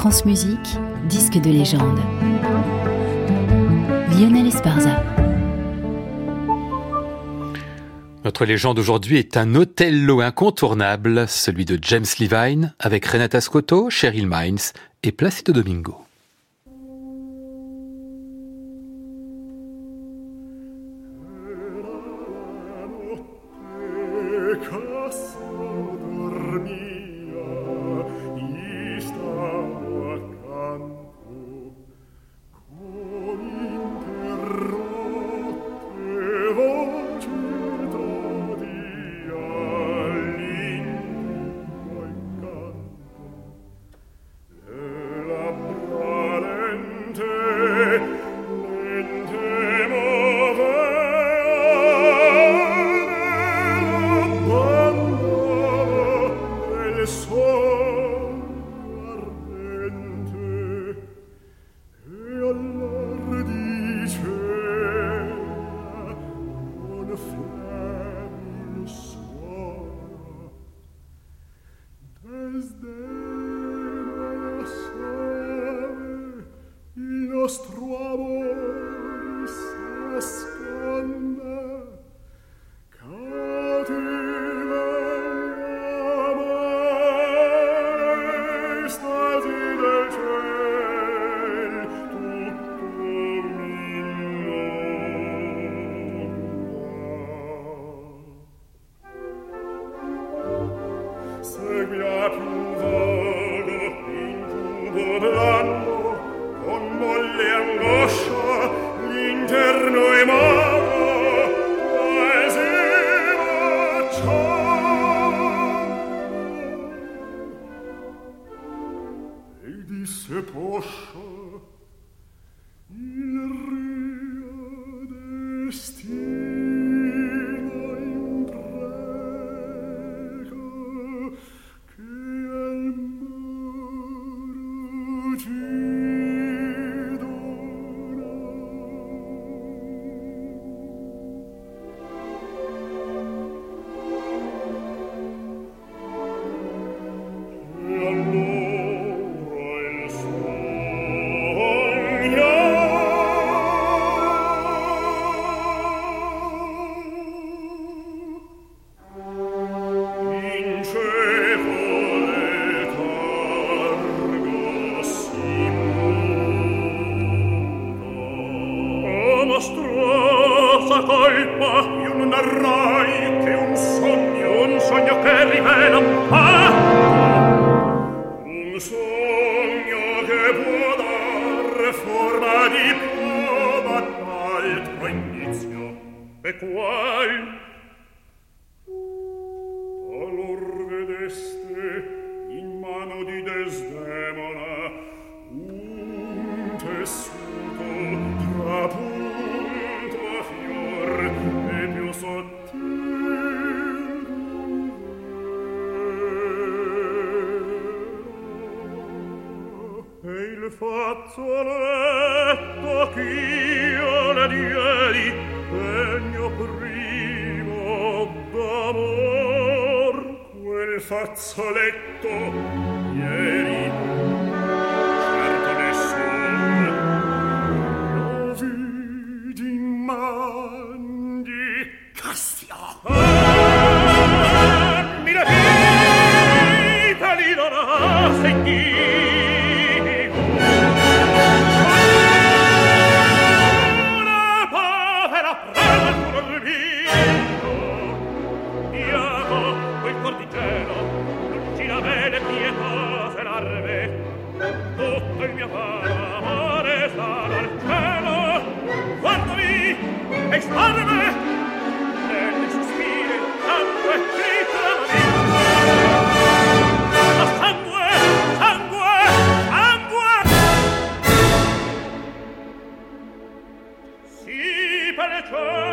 France Musique, disque de légende. Lionel Esparza. Notre légende aujourd'hui est un Othello incontournable, celui de James Levine, avec Renata Scotto, Cheryl Mines et Placido Domingo. eterno e morto. fazzoletto ieri return.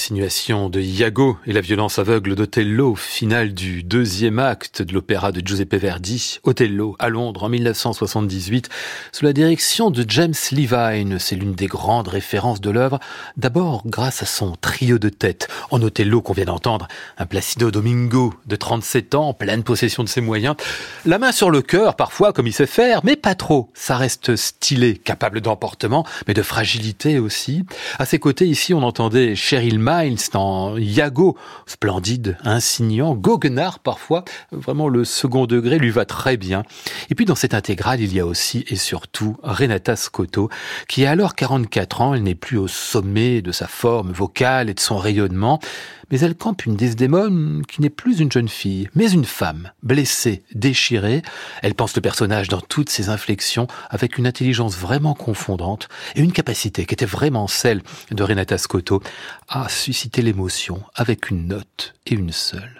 Les insinuations de Iago et la violence aveugle d'Othello, finale du deuxième acte de l'opéra de Giuseppe Verdi, Othello, à Londres en 1978, sous la direction de James Levine. C'est l'une des grandes références de l'œuvre, d'abord grâce à son trio de tête. En Othello qu'on vient d'entendre, un Placido Domingo de 37 ans, pleine possession de ses moyens, la main sur le cœur parfois comme il sait faire, mais pas trop. Ça reste stylé, capable d'emportement, mais de fragilité aussi. À ses côtés ici, on entendait Cheryl Miles dans Iago, splendide, insignant, goguenard parfois, vraiment le second degré lui va très bien. Et puis dans cette intégrale, il y a aussi et surtout Renata Scotto, qui a alors 44 ans, elle n'est plus au sommet de sa forme vocale et de son rayonnement, mais elle campe une Desdémone qui n'est plus une jeune fille, mais une femme, blessée, déchirée. Elle pense le personnage dans toutes ses inflexions avec une intelligence vraiment confondante et une capacité qui était vraiment celle de Renata Scotto à susciter l'émotion avec une note et une seule.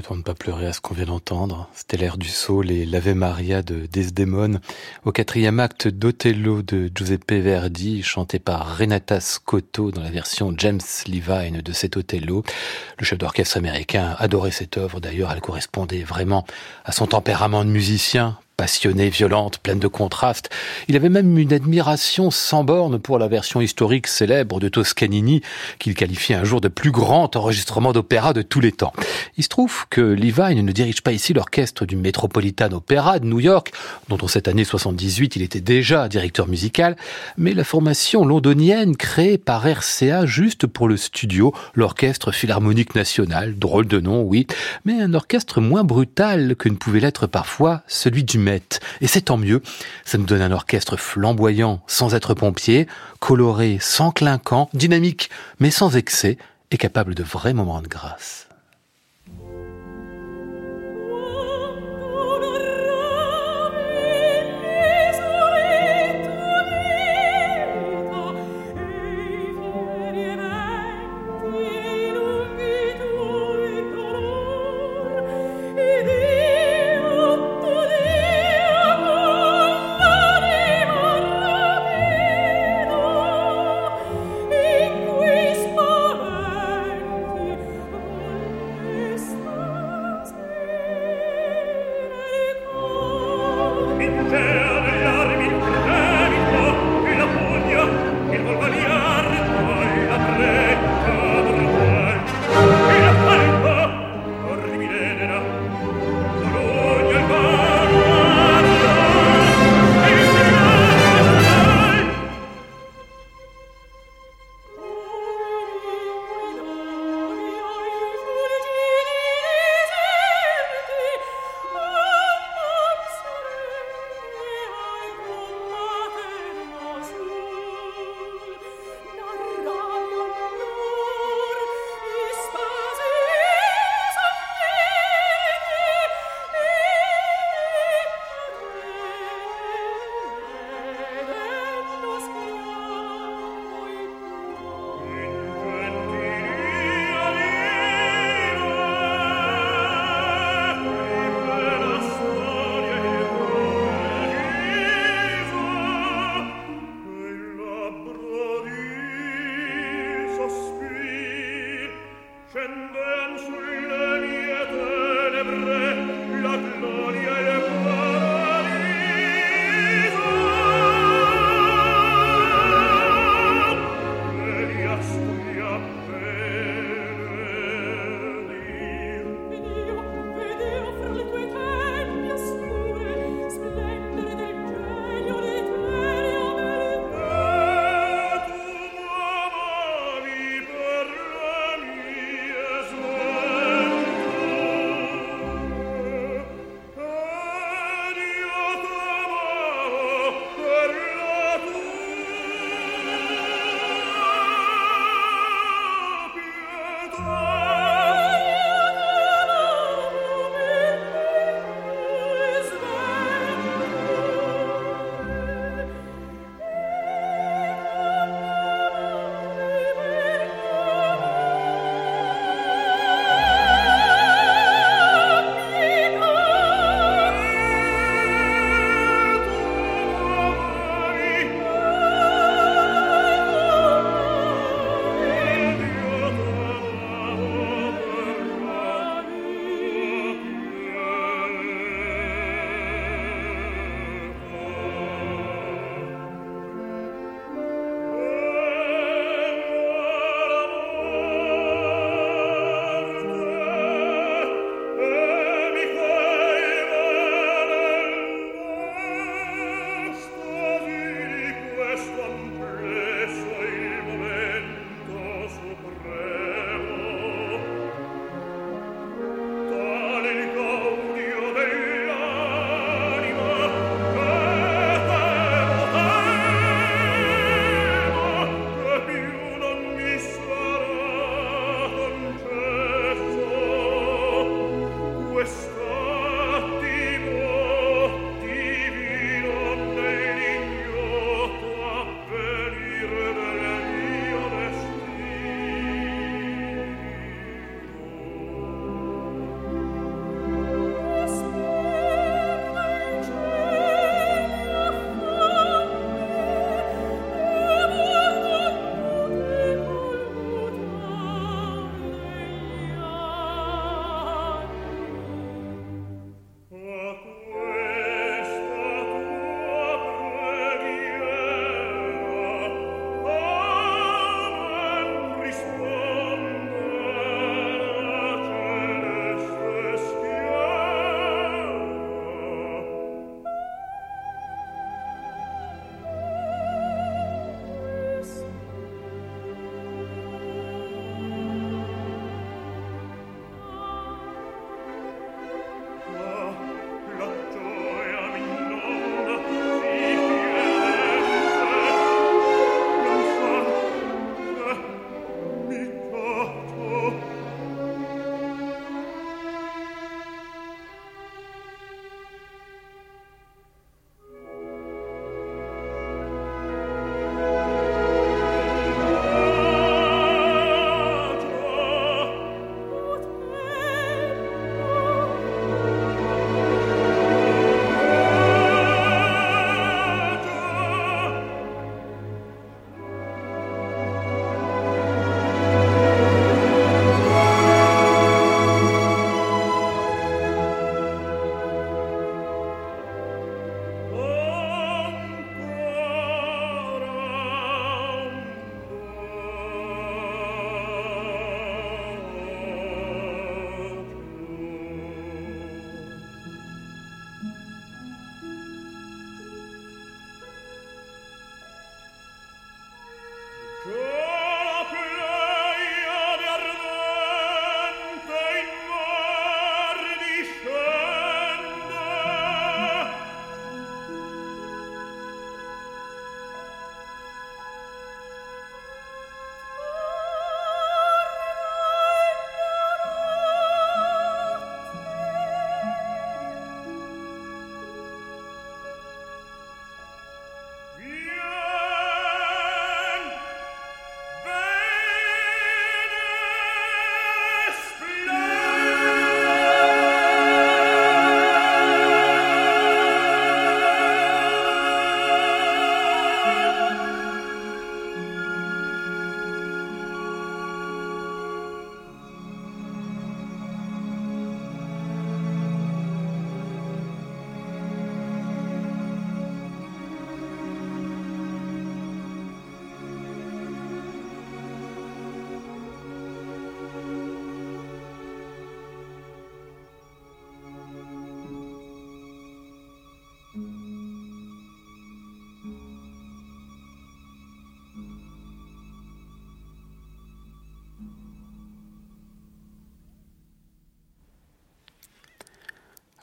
Peut-on ne pas pleurer à ce qu'on vient d'entendre. C'était l'air du saule et l'Ave Maria de Desdemone. Au quatrième acte d'Othello de Giuseppe Verdi, chanté par Renata Scotto dans la version James Levine de cet Othello. Le chef d'orchestre américain adorait cette œuvre, d'ailleurs elle correspondait vraiment à son tempérament de musicien, passionnée, violente, pleine de contrastes. Il avait même une admiration sans borne pour la version historique célèbre de Toscanini, qu'il qualifiait un jour de plus grand enregistrement d'opéra de tous les temps. Il se trouve que Levine ne dirige pas ici l'orchestre du Metropolitan Opera de New York, dont en cette année 78 il était déjà directeur musical, mais la formation londonienne créée par RCA juste pour le studio, l'Orchestre Philharmonique National, drôle de nom, oui, mais un orchestre moins brutal que ne pouvait l'être parfois celui du et c'est tant mieux. Ça nous donne un orchestre flamboyant sans être pompier, coloré sans clinquant, dynamique mais sans excès et capable de vrais moments de grâce.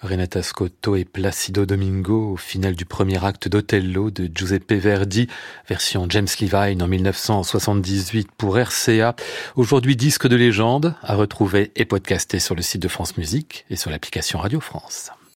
Renata Scotto et Placido Domingo au final du premier acte d'Othello de Giuseppe Verdi, version James Levine en 1978 pour RCA. Aujourd'hui disque de légende à retrouver et podcasté sur le site de France Musique et sur l'application Radio France.